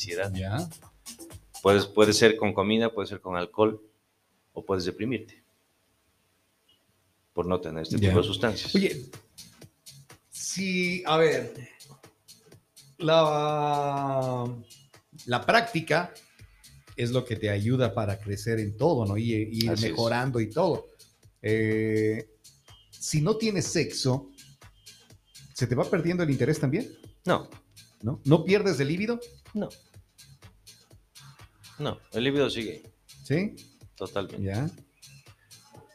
ansiedad. Ya. Puedes, puede ser con comida, puede ser con alcohol o puedes deprimirte por no tener este Ya. tipo de sustancias. Oye, si, a ver, la, la práctica es lo que te ayuda para crecer en todo, ¿no? Y y ir Así es. mejorando y todo. Eh, si no tienes sexo, ¿se te va perdiendo el interés también? No, ¿No? ¿No pierdes el líbido? no. No, el líbido sigue ¿Sí? totalmente. Ya.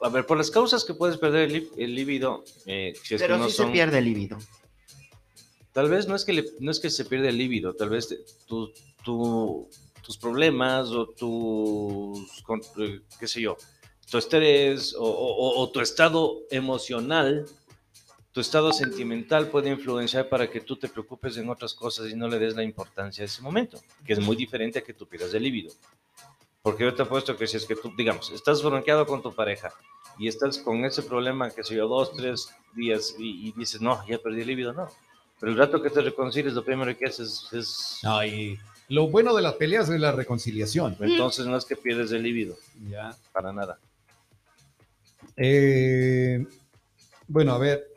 A ver, por las causas que puedes perder el, el líbido, eh, si es Pero que no sí son, se pierde el líbido. tal vez no es que le- no es que se pierde el líbido, tal vez te- tu- tu- tus problemas o tus, con- eh, qué sé yo, tu estrés o, o- o- o tu estado emocional, tu estado sentimental puede influenciar para que tú te preocupes en otras cosas y no le des la importancia a ese momento, que es muy diferente a que tú pierdas el líbido. Porque yo te apuesto que si es que tú, digamos, estás bronqueado con tu pareja y estás con ese problema, que sé yo, dos, tres días y, y dices, no, ya perdí el líbido, no. Pero el rato que te reconcilies, lo primero que haces es... Ay, lo bueno de las peleas es la reconciliación. Entonces no es que pierdes el líbido, Ya. para nada. Eh, bueno, a ver,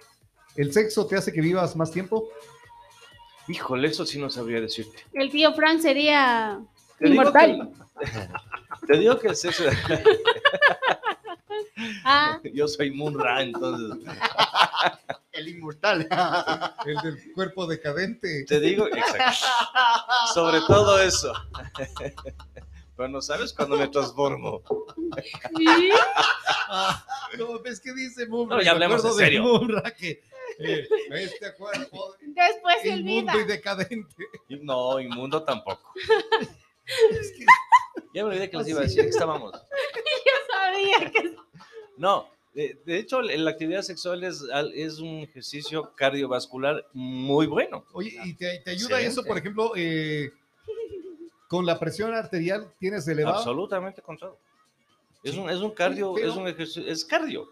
¿el sexo te hace que vivas más tiempo? Híjole, eso sí no sabría decirte. El tío Frank sería Te digo inmortal. que- te digo que el sexo... Ah, yo soy Munra, entonces... El inmortal. El del cuerpo decadente. Te digo, exacto. Sobre todo eso. Pero no sabes cuándo me transformo. ¿sí? Ah, no, ves que dice Mumra. No, ya hablemos en de serio. Mumra que eh, este cuerpo Después se olvida. inmundo y decadente. No, inmundo tampoco. Es que- Ya me olvidé que les iba a decir que estábamos. Yo sabía que No, de, de hecho, la actividad sexual es, un ejercicio cardiovascular muy bueno. Oye, ¿y te, te ayuda Excelente. eso, por ejemplo, eh, con la presión arterial tienes elevada? Absolutamente con todo. Es Sí. un, es un cardio, Pero- es un ejercicio, es cardio.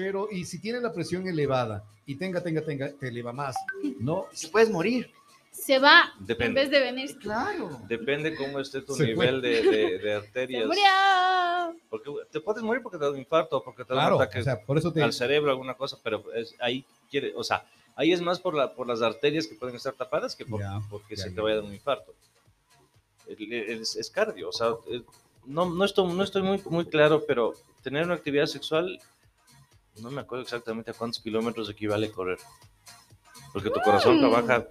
Pero, y si tienes la presión elevada y tenga, tenga, tenga, te eleva más, ¿no? Se puedes morir. se va en Depende. vez de venir. Claro. Depende cómo esté tu Se nivel de, de- de Se arterias. murió. Porque te puedes morir porque te da un infarto, porque te da Claro, un ataque o sea, por eso te... al cerebro, alguna cosa, pero es, ahí quiere, o sea, ahí es más por, la, por las arterias que pueden estar tapadas que por, Ya, porque ya, se ya. te vaya a dar un infarto. Es, es cardio, o sea, eh, no, no, estoy, no estoy muy, muy claro, pero tener una actividad sexual, no me acuerdo exactamente a cuántos kilómetros equivale correr. Porque tu corazón Mm. trabaja.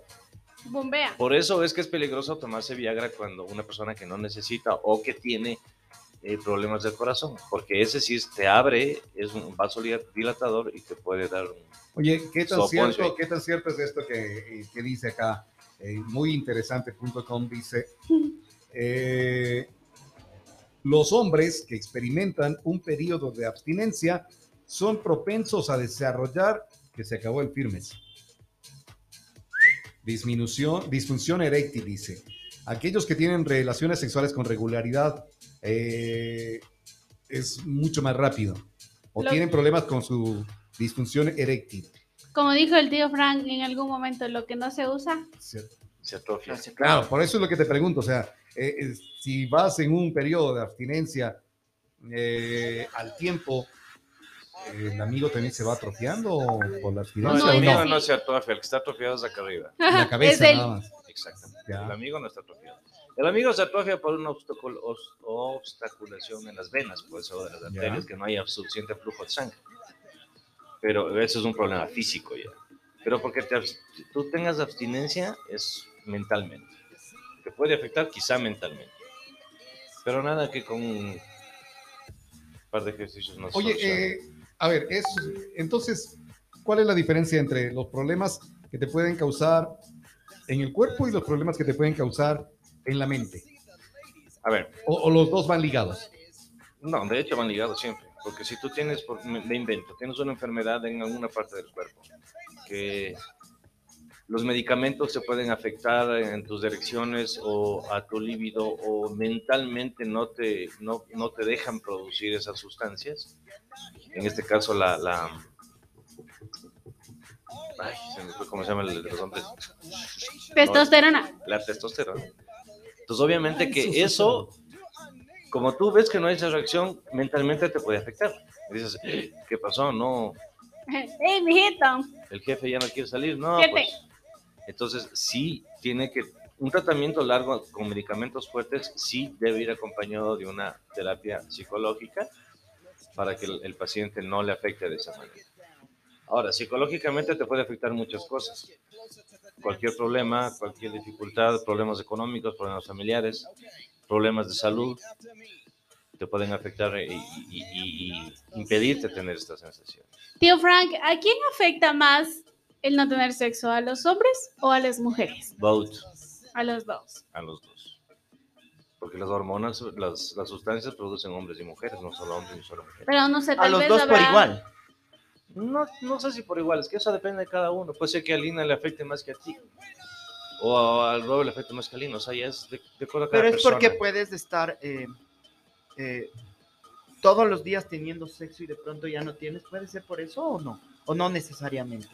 Bombea. Por eso es que es peligroso tomarse Viagra cuando una persona que no necesita o que tiene eh, problemas del corazón, porque ese sí te abre, es un vaso dilatador y te puede dar un, Oye, ¿qué tan, cierto, ¿qué tan cierto es esto que, que dice acá? Eh, muy interesante.com dice, eh, los hombres que experimentan un periodo de abstinencia son propensos a desarrollar, que se acabó el firmes, disminución, disfunción eréctil, dice. Aquellos que tienen relaciones sexuales con regularidad eh, es mucho más rápido. O Lo- tienen problemas con su disfunción eréctil. Como dijo el tío Frank en algún momento, lo que no se usa. se atrofia. Claro, por eso es lo que te pregunto. O sea, eh, eh, si vas en un periodo de abstinencia eh, al tiempo, ¿el amigo también se va atrofiando o por la No, abstinencia? No, el amigo no se atrofia, el que está atrofiado es acá arriba. La es cabeza el- nada más. Exactamente. Ya. El amigo no está atrofiado. El amigo se atrofia por una obstaculación en las venas, por eso de las Ya. arterias, que no haya suficiente flujo de sangre. Pero eso es un problema físico ya. Pero porque te tú tengas abstinencia es mentalmente. Te puede afectar quizá mentalmente. Pero nada que con un par de ejercicios no se Oye, eh, a ver, es, entonces, ¿cuál es la diferencia entre los problemas que te pueden causar en el cuerpo y los problemas que te pueden causar en la mente? A ver, ¿O, o los dos van ligados? No, de hecho van ligados siempre, porque si tú tienes, me invento, tienes una enfermedad en alguna parte del cuerpo, que los medicamentos se pueden afectar en tus direcciones o a tu líbido o mentalmente no te, no, no te dejan producir esas sustancias. En este caso la... la ay, se me fue cómo se llama el de los hombres. Testosterona. La testosterona. Entonces, obviamente que eso, como tú ves que no hay esa reacción, mentalmente te puede afectar. Y dices, ¿qué pasó? No, ¡Ey, mijito! el jefe ya no quiere salir. No, Siete. pues. Entonces, sí tiene que, un tratamiento largo con medicamentos fuertes, sí debe ir acompañado de una terapia psicológica para que el, el paciente no le afecte de esa manera. Ahora, psicológicamente te puede afectar muchas cosas. Cualquier problema, cualquier dificultad, problemas económicos, problemas familiares, problemas de salud, te pueden afectar y, y- y- y impedirte tener esta sensación. Tío Frank, ¿a quién afecta más el no tener sexo? ¿A los hombres o a las mujeres? Vote A los dos. a los dos. Porque las hormonas, las, las sustancias producen hombres y mujeres, no solo hombres ni solo mujeres. Pero no sé, A tal los vez dos por igual. No, no sé si por igual, es que eso depende de cada uno. Puede ser que a Lina le afecte más que a ti. O al Robert le afecte más que a Lina. O sea, ya es de, de a cada Pero es persona. porque puedes estar eh, eh, todos los días teniendo sexo y de pronto ya no tienes. ¿Puede ser por eso o no? O no necesariamente.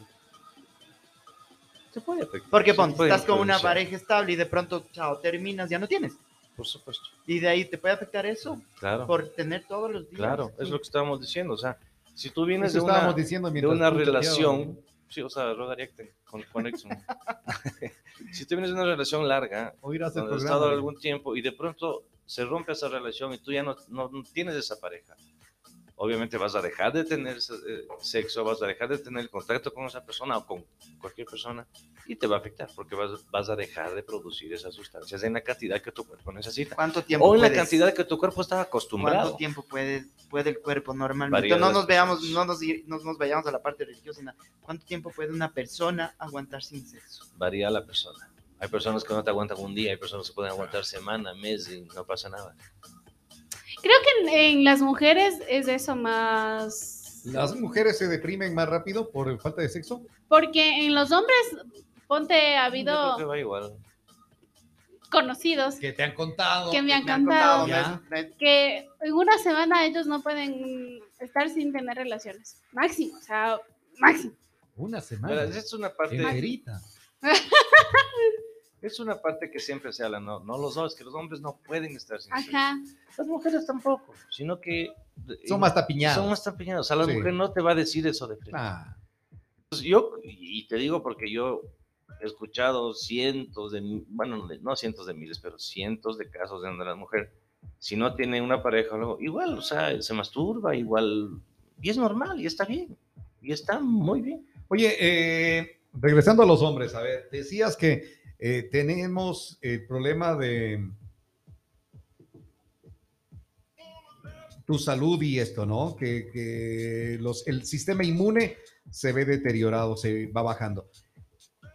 Se puede afectar. Porque se ponte, puede estás con una pareja estable y de pronto, chao, terminas, ya no tienes. Por supuesto. Y de ahí te puede afectar eso Claro. por tener todos los días. Claro, es lo que estábamos diciendo. O sea, si tú vienes de una, estábamos diciendo de una relación, sí, o sea, Rodaría con, con Exxon. si tú vienes de una relación larga, has estado algún tiempo y de pronto se rompe esa relación y tú ya no, no- no tienes esa pareja. Obviamente vas a dejar de tener eh, sexo, vas a dejar de tener contacto con esa persona o con cualquier persona y te va a afectar porque vas, vas a dejar de producir esas sustancias en la cantidad que tu cuerpo necesita. ¿Cuánto tiempo O en la cantidad que tu cuerpo está ¿Cuánto acostumbrado. tiempo puede, puede el cuerpo normalmente? No nos veamos, no nos, no nos vayamos a la parte religiosa, sino ¿cuánto tiempo puede una persona aguantar sin sexo? Varía la persona. Hay personas que no te aguantan un día, hay personas que pueden aguantar semana, mes y no pasa nada. Creo que en, en las mujeres es eso más. ¿Las mujeres se deprimen más rápido por falta de sexo? Porque en los hombres, ponte, ha Yo creo que habido va igual. conocidos Que te han contado. que me han Me han contado me- que en una semana ellos no pueden estar sin tener relaciones. Máximo, o sea, máximo. Una semana. es una parte, Enterita. es una parte que siempre se habla, no, no los hombres, que los hombres no pueden estar sin sexo. Ajá. Las mujeres tampoco, sino que Son más tapiñadas. son más tapiñadas. O sea, la Sí. mujer no te va a decir eso de frente. Ah, Pues yo, y te digo porque yo he escuchado cientos de, bueno, no cientos de miles, pero cientos de casos de donde la mujer, si no tiene una pareja o algo, igual, o sea, se masturba, igual, y es normal, y está bien, y está muy bien. Oye, eh, regresando a los hombres, a ver, decías que eh, tenemos el problema de tu salud y esto, ¿no? Que, el sistema inmune se ve deteriorado, se va bajando.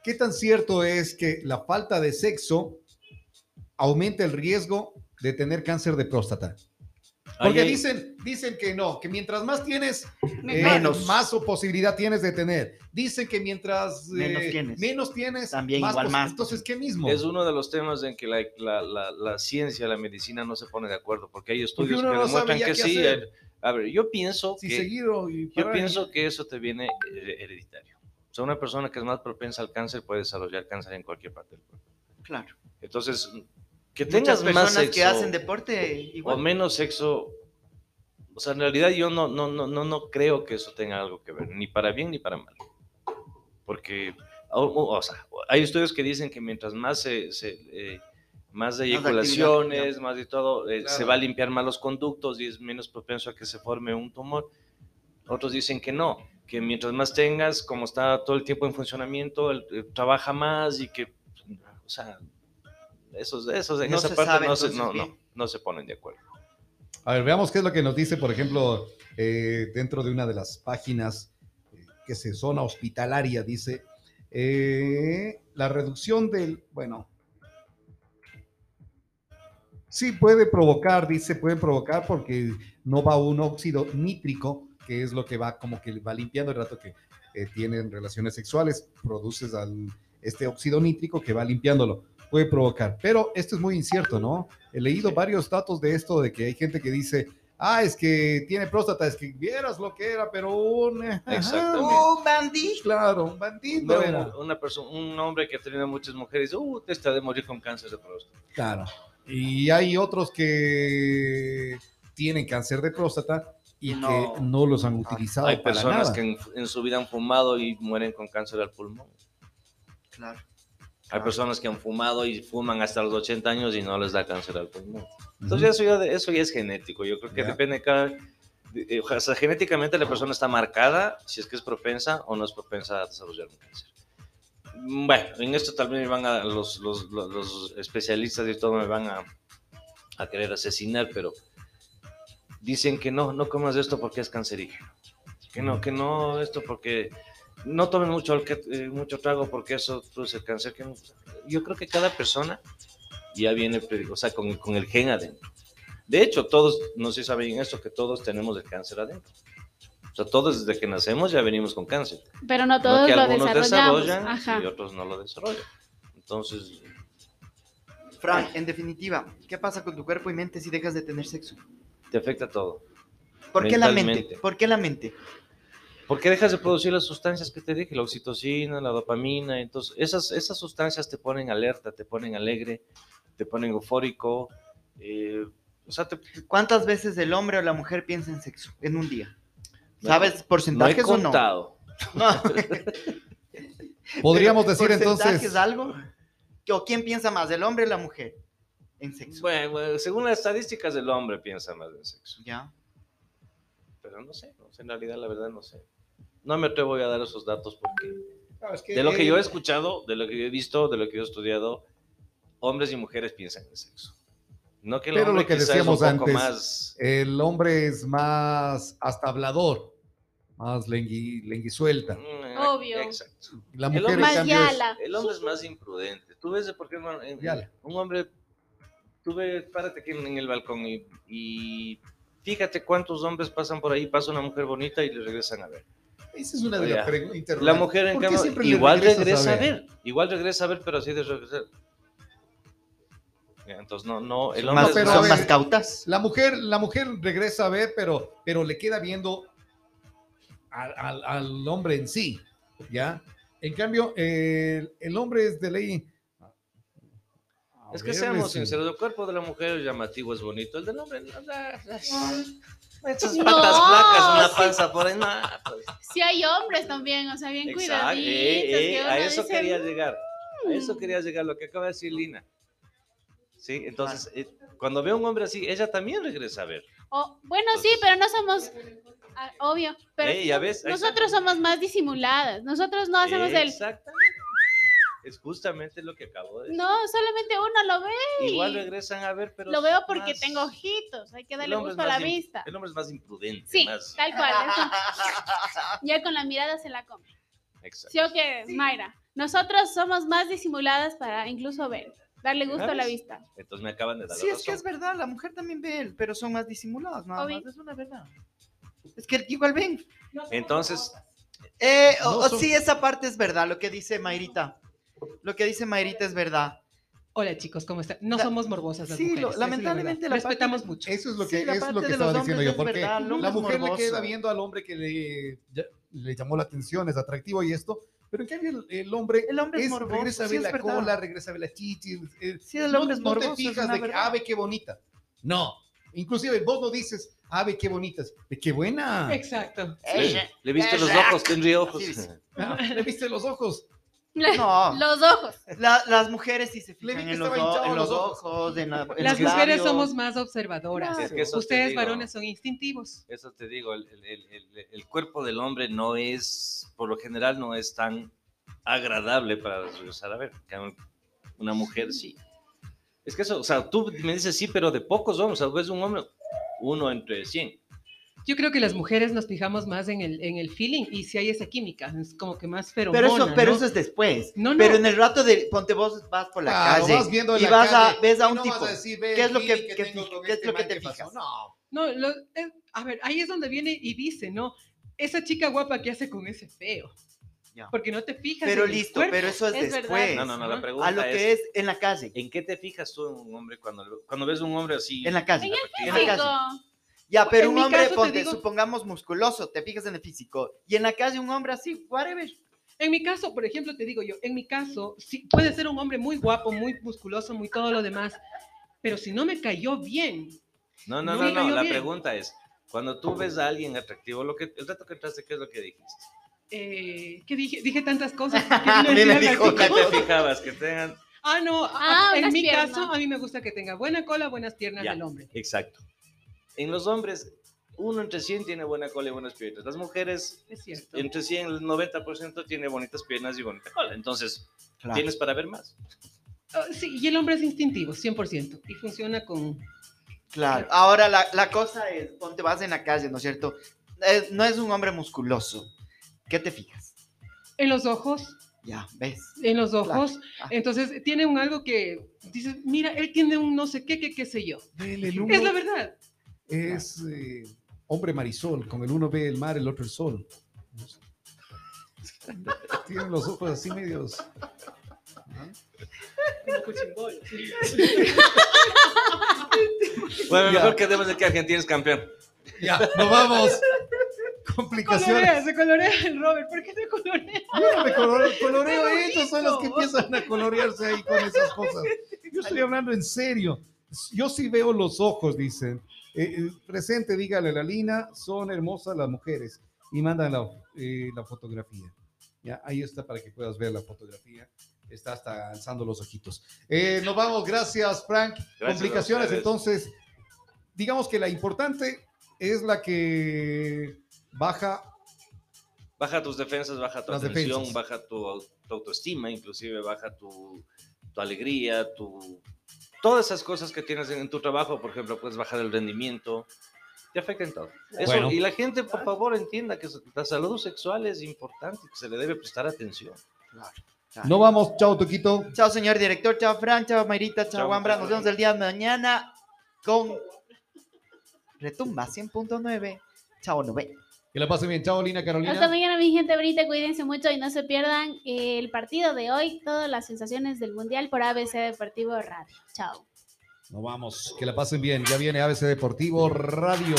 ¿Qué tan cierto es que la falta de sexo aumenta el riesgo de tener cáncer de próstata? Porque dicen, dicen que no, que mientras más tienes, eh, Menos. más o posibilidad tienes de tener. Dicen que mientras eh, Menos tienes. menos tienes, También igual pos- más. Entonces, ¿qué mismo? Es uno de los temas en que la, la- la- la ciencia, la medicina no se pone de acuerdo, porque hay Porque estudios uno que no demuestran que sí. hacer. A ver, yo pienso si que... Yo pienso que eso te viene eh, hereditario. O sea, una persona que es más propensa al cáncer puede desarrollar cáncer en cualquier parte del cuerpo. Claro. Entonces, que Muchas tengas más personas sexo que hacen deporte o igual. menos sexo, o sea, en realidad yo no, no, no, no, no creo que eso tenga algo que ver, ni para bien ni para mal. Porque, o, o- o sea, hay estudios que dicen que mientras más se... se, eh, más de eyaculaciones, ya. más de todo, eh, se Claro. va a limpiar más los conductos y es menos propenso a que se forme un tumor. Otros dicen que no, que mientras más tengas, como está todo el tiempo en funcionamiento, el- eh, trabaja más y que, o sea, esos, esos en No esa se parte sabe, no, se, entonces, no, no, bien. no se ponen de acuerdo. A ver, veamos qué es lo que nos dice, por ejemplo, eh, dentro de una de las páginas eh, que se zona hospitalaria, dice eh, la reducción del, bueno, sí puede provocar, dice, puede provocar porque no va un óxido nítrico, que es lo que va como que va limpiando el rato que eh, tienen relaciones sexuales, produces al, este óxido nítrico que va limpiándolo, puede provocar. Pero esto es muy incierto, ¿no? He leído varios datos de esto, de que hay gente que dice, ah, es que tiene próstata, es que vieras lo que era, pero un... Exactamente. ¡Oh, bandit! Claro, un bandido era. un- una persona, un hombre que ha tenido muchas mujeres, uh, te está de morir con cáncer de próstata. Claro. Y hay otros que tienen cáncer de próstata y No. que no los han utilizado Hay para personas nada. que en, en su vida han fumado y mueren con cáncer al pulmón. Claro. Hay Ah. personas que han fumado y fuman hasta los 80 años y no les da cáncer al pulmón. Entonces Ujú. eso, ya, eso ya es genético. Yo creo que Ya. depende de cada... de- eh, o sea, genéticamente la persona está marcada si es que es propensa o no es propensa a desarrollar un cáncer. Mm, Bueno, en esto me van a, los, los, los- los especialistas y todo me van a, a querer asesinar, pero dicen que no, no comas esto porque es cancerígeno. Que no, que no esto porque no tomen mucho, alque- eh, mucho trago porque eso produce cáncer. Que no- yo creo que cada persona ya viene, pre- o sea, con, con el gen adentro. De hecho, todos, no sé si saben esto, que todos tenemos el cáncer adentro. O sea, todos desde que nacemos ya venimos con cáncer. Pero no No todos que lo desarrollan Ajá. y otros no lo desarrollan. Entonces, Frank, en definitiva, ¿qué pasa con tu cuerpo y mente si dejas de tener sexo? te afecta todo. ¿Por qué la mente? ¿Por qué la mente? ¿Por qué dejas de producir las sustancias que te dije? La oxitocina, la dopamina. Entonces, esas, esas sustancias te ponen alerta, te ponen alegre, te ponen eufórico. eh, o sea, te, ¿Cuántas veces el hombre o la mujer piensa en sexo en un día? No, ¿Sabes no he porcentajes o no? contado. No. Podríamos decir ¿Porcentajes entonces, algo? ¿O quién piensa más, el hombre o la mujer en sexo? Bueno, bueno, según las estadísticas del hombre piensa más en sexo. Ya. Pero no sé, no sé, en realidad la verdad no sé. No me atrevo a dar esos datos porque No, es que, de lo que yo he eh, escuchado, de lo que yo he visto, de lo que yo he estudiado, hombres y mujeres piensan en sexo. No que el Pero lo hombre que decíamos un poco antes, más el hombre es más hasta hablador, más lengui, lenguisuelta. Mm, Obvio. Exacto. La El mujer hombre Más cambio, es- yala. El hombre es más imprudente. Tú ves de por qué Yala. un hombre, tú ves, párate aquí en, en el balcón y, y fíjate cuántos hombres pasan por ahí, pasa una mujer bonita y le regresan a ver. Esa es una de las preguntas. La mujer en ¿Por qué cambio igual regresa a ver? igual regresa a ver, pero así de regresar. Entonces no, no, el hombre más, pero son ver, más cautas. La mujer, la mujer regresa a ver, pero, pero le queda viendo al, al- al hombre en sí, ¿ya? En cambio, el, el hombre es de ley. Es que seamos sinceros, el cuerpo de la mujer es llamativo, es bonito, el del hombre, no, no, esas No, patas flacas, una sí. panza por ahí, no, pues. Sí hay hombres también, o sea, bien Exacto, cuidaditos. eh, eh, que a eso dice, quería llegar, a eso "Mm". quería llegar, lo que acaba de decir Lina. Sí, entonces, eh, cuando ve a un hombre así, ella también regresa a ver. O- bueno, sí, pero no somos, ah, obvio, pero nosotros somos más disimuladas. Nosotros no hacemos el, Exactamente. Es justamente lo que acabo de decir. no, solamente uno lo ve. Igual regresan a ver, pero. Lo veo porque más- tengo ojitos, hay que darle gusto a la vista. El hombre es más imprudente. Sí, más- tal cual. Ya con la mirada se la come. Exacto. ¿Sí o qué, Mayra? Nosotros somos más disimuladas para incluso ver, darle gusto a la vista. Entonces me acaban de dar Sí, la es que es verdad, la mujer también ve, pero son más disimuladas, nada Obvio. más, es una verdad. Es que igual ven. Entonces, Eh, o- No o son- sí, esa parte es verdad, lo que dice Mayrita. Lo que dice Mayrita es verdad. Hola chicos, ¿cómo están? No La- somos morbosas las sí, mujeres. lo- es lamentablemente la respetamos mucho. Eso es lo Sí, que, la es parte lo que de estaba los diciendo hombres yo, es porque verdad, hombre la es mujer le morboso. queda viendo al hombre que le, le llamó la atención, es atractivo y esto, pero en cambio el, el hombre, El hombre es, es, morboso, regresa a sí ver es la cola, regresa a ver la chichi. eh, Sí, el no, hombre es no morboso, te es fijas de que, verdad. ah, qué bonita. No, inclusive vos no dices, ah, ve qué bonitas, qué buena. Exacto. le, le viste los Ella. ojos, tendría ojos. Dice. Ah, le viste los ojos. No, Los ojos. la- las mujeres sí se fijan en los, o- en los ojos. ojos, en, la- en Las los mujeres labios. somos más observadoras. Es que Ustedes digo. varones son instintivos. Eso te digo, el, el- el- cuerpo del hombre no es, por lo general, no es tan agradable para regresar a ver. Una mujer sí. Es que eso, o sea, tú me dices sí, pero de pocos hombres, o sea, ves un hombre, uno entre cien. Yo creo que las mujeres nos fijamos más en el, en el feeling y si hay esa química, es como que más feromona, Pero eso, pero ¿no? eso es después. No, no. Pero en el rato de, ponte vos, vas por la Claro, calle vas viendo en y la vas a, calle ves a un no tipo. vas a decir, ve ¿Qué es lo que- que con qué es este lo que te que fijas? No, No, lo- es- a ver, ahí es donde viene y dice, ¿no? Esa chica guapa que hace con ese feo. Ya. Porque no te fijas. Pero en el listo, pero eso es, Es verdad. después. No, no, no, la pregunta A lo es, que es en la calle. ¿en qué te fijas tú en un hombre cuando, cuando ves un hombre así? En la calle. En En la calle. Ya, pero En un hombre, caso te ponte, digo- supongamos musculoso, te fijas en el físico. Y en la calle un hombre así, whatever. En mi caso, por ejemplo, te digo yo, en mi caso, sí, puede ser un hombre muy guapo, muy musculoso, muy todo lo demás. pero si no me cayó bien, No, no, No no, no. La bien. pregunta es, cuando tú ves a alguien atractivo, lo que, el dato que entraste, ¿qué es lo que dijiste? eh, ¿qué dije? Dije tantas cosas. A mí me dijo ¿Qué una te fijabas? Que tengan... Ah, no, a- Ah, en mi piernas. caso, a mí me gusta que tenga buena cola, buenas piernas Ya. del hombre. Exacto. En los hombres, uno entre 100 tiene buena cola y buenas piernas. Las mujeres, Es entre 100 el 90% tiene bonitas piernas y bonita cola. Entonces, tienes para ver más. Ah, sí, y el hombre es instintivo, 100%, y funciona con... Claro. Ahora la, la cosa es, ponte vas en la calle, ¿no es cierto? Eh, no es un hombre musculoso. ¿Qué te fijas? En los ojos, Ya, ¿ves? en los ojos, Ah. entonces tiene un algo que dices, mira, él tiene un no sé qué, qué, qué sé yo. El, el Es la verdad. Es eh, hombre marisol, con el uno ve el mar, el otro el sol. Tienen los ojos así medios. Bueno, mejor quedemos de que Argentina es campeón. Ya, nos vamos. Colorea, Complicaciones. se colorea el Robert, ¿por qué se colorea? Yo no me colore- coloreo, ¡Qué ellos son los que empiezan a colorearse ahí con esas cosas. Yo estoy hablando en serio. Yo sí veo los ojos, dicen. Eh, eh, presente, dígale la Lina, son hermosas las mujeres. Y mandan la, eh, la fotografía. Ya, ahí está para que puedas ver la fotografía. Está hasta alzando los ojitos. Eh, nos vamos, gracias, Frank. Gracias Complicaciones, entonces, digamos que la importante es la que baja Baja tus defensas, baja tu atención, defensas. baja tu, tu autoestima, inclusive baja tu, tu alegría, tu... Todas esas cosas que tienes en, en tu trabajo, por ejemplo, puedes bajar el rendimiento, te afectan todo. Eso, Bueno. Y la gente, por favor, entienda que la salud sexual es importante, que se le debe prestar atención. No vamos, chao, Toquito. Chao, señor director. Chao, Fran. Chao, Mayrita. Chao, Chao, Wambra. Nos vemos el día de mañana con Retumba 100.9. Chao, no ve. Que la pasen bien. Chao, Lina Hasta Carolina. mañana, mi gente bonita. Cuídense mucho y no se pierdan el partido de hoy, todas las sensaciones del Mundial por ABC Deportivo Radio. Chao. Nos vamos. Que la pasen bien. Ya viene ABC Deportivo Radio.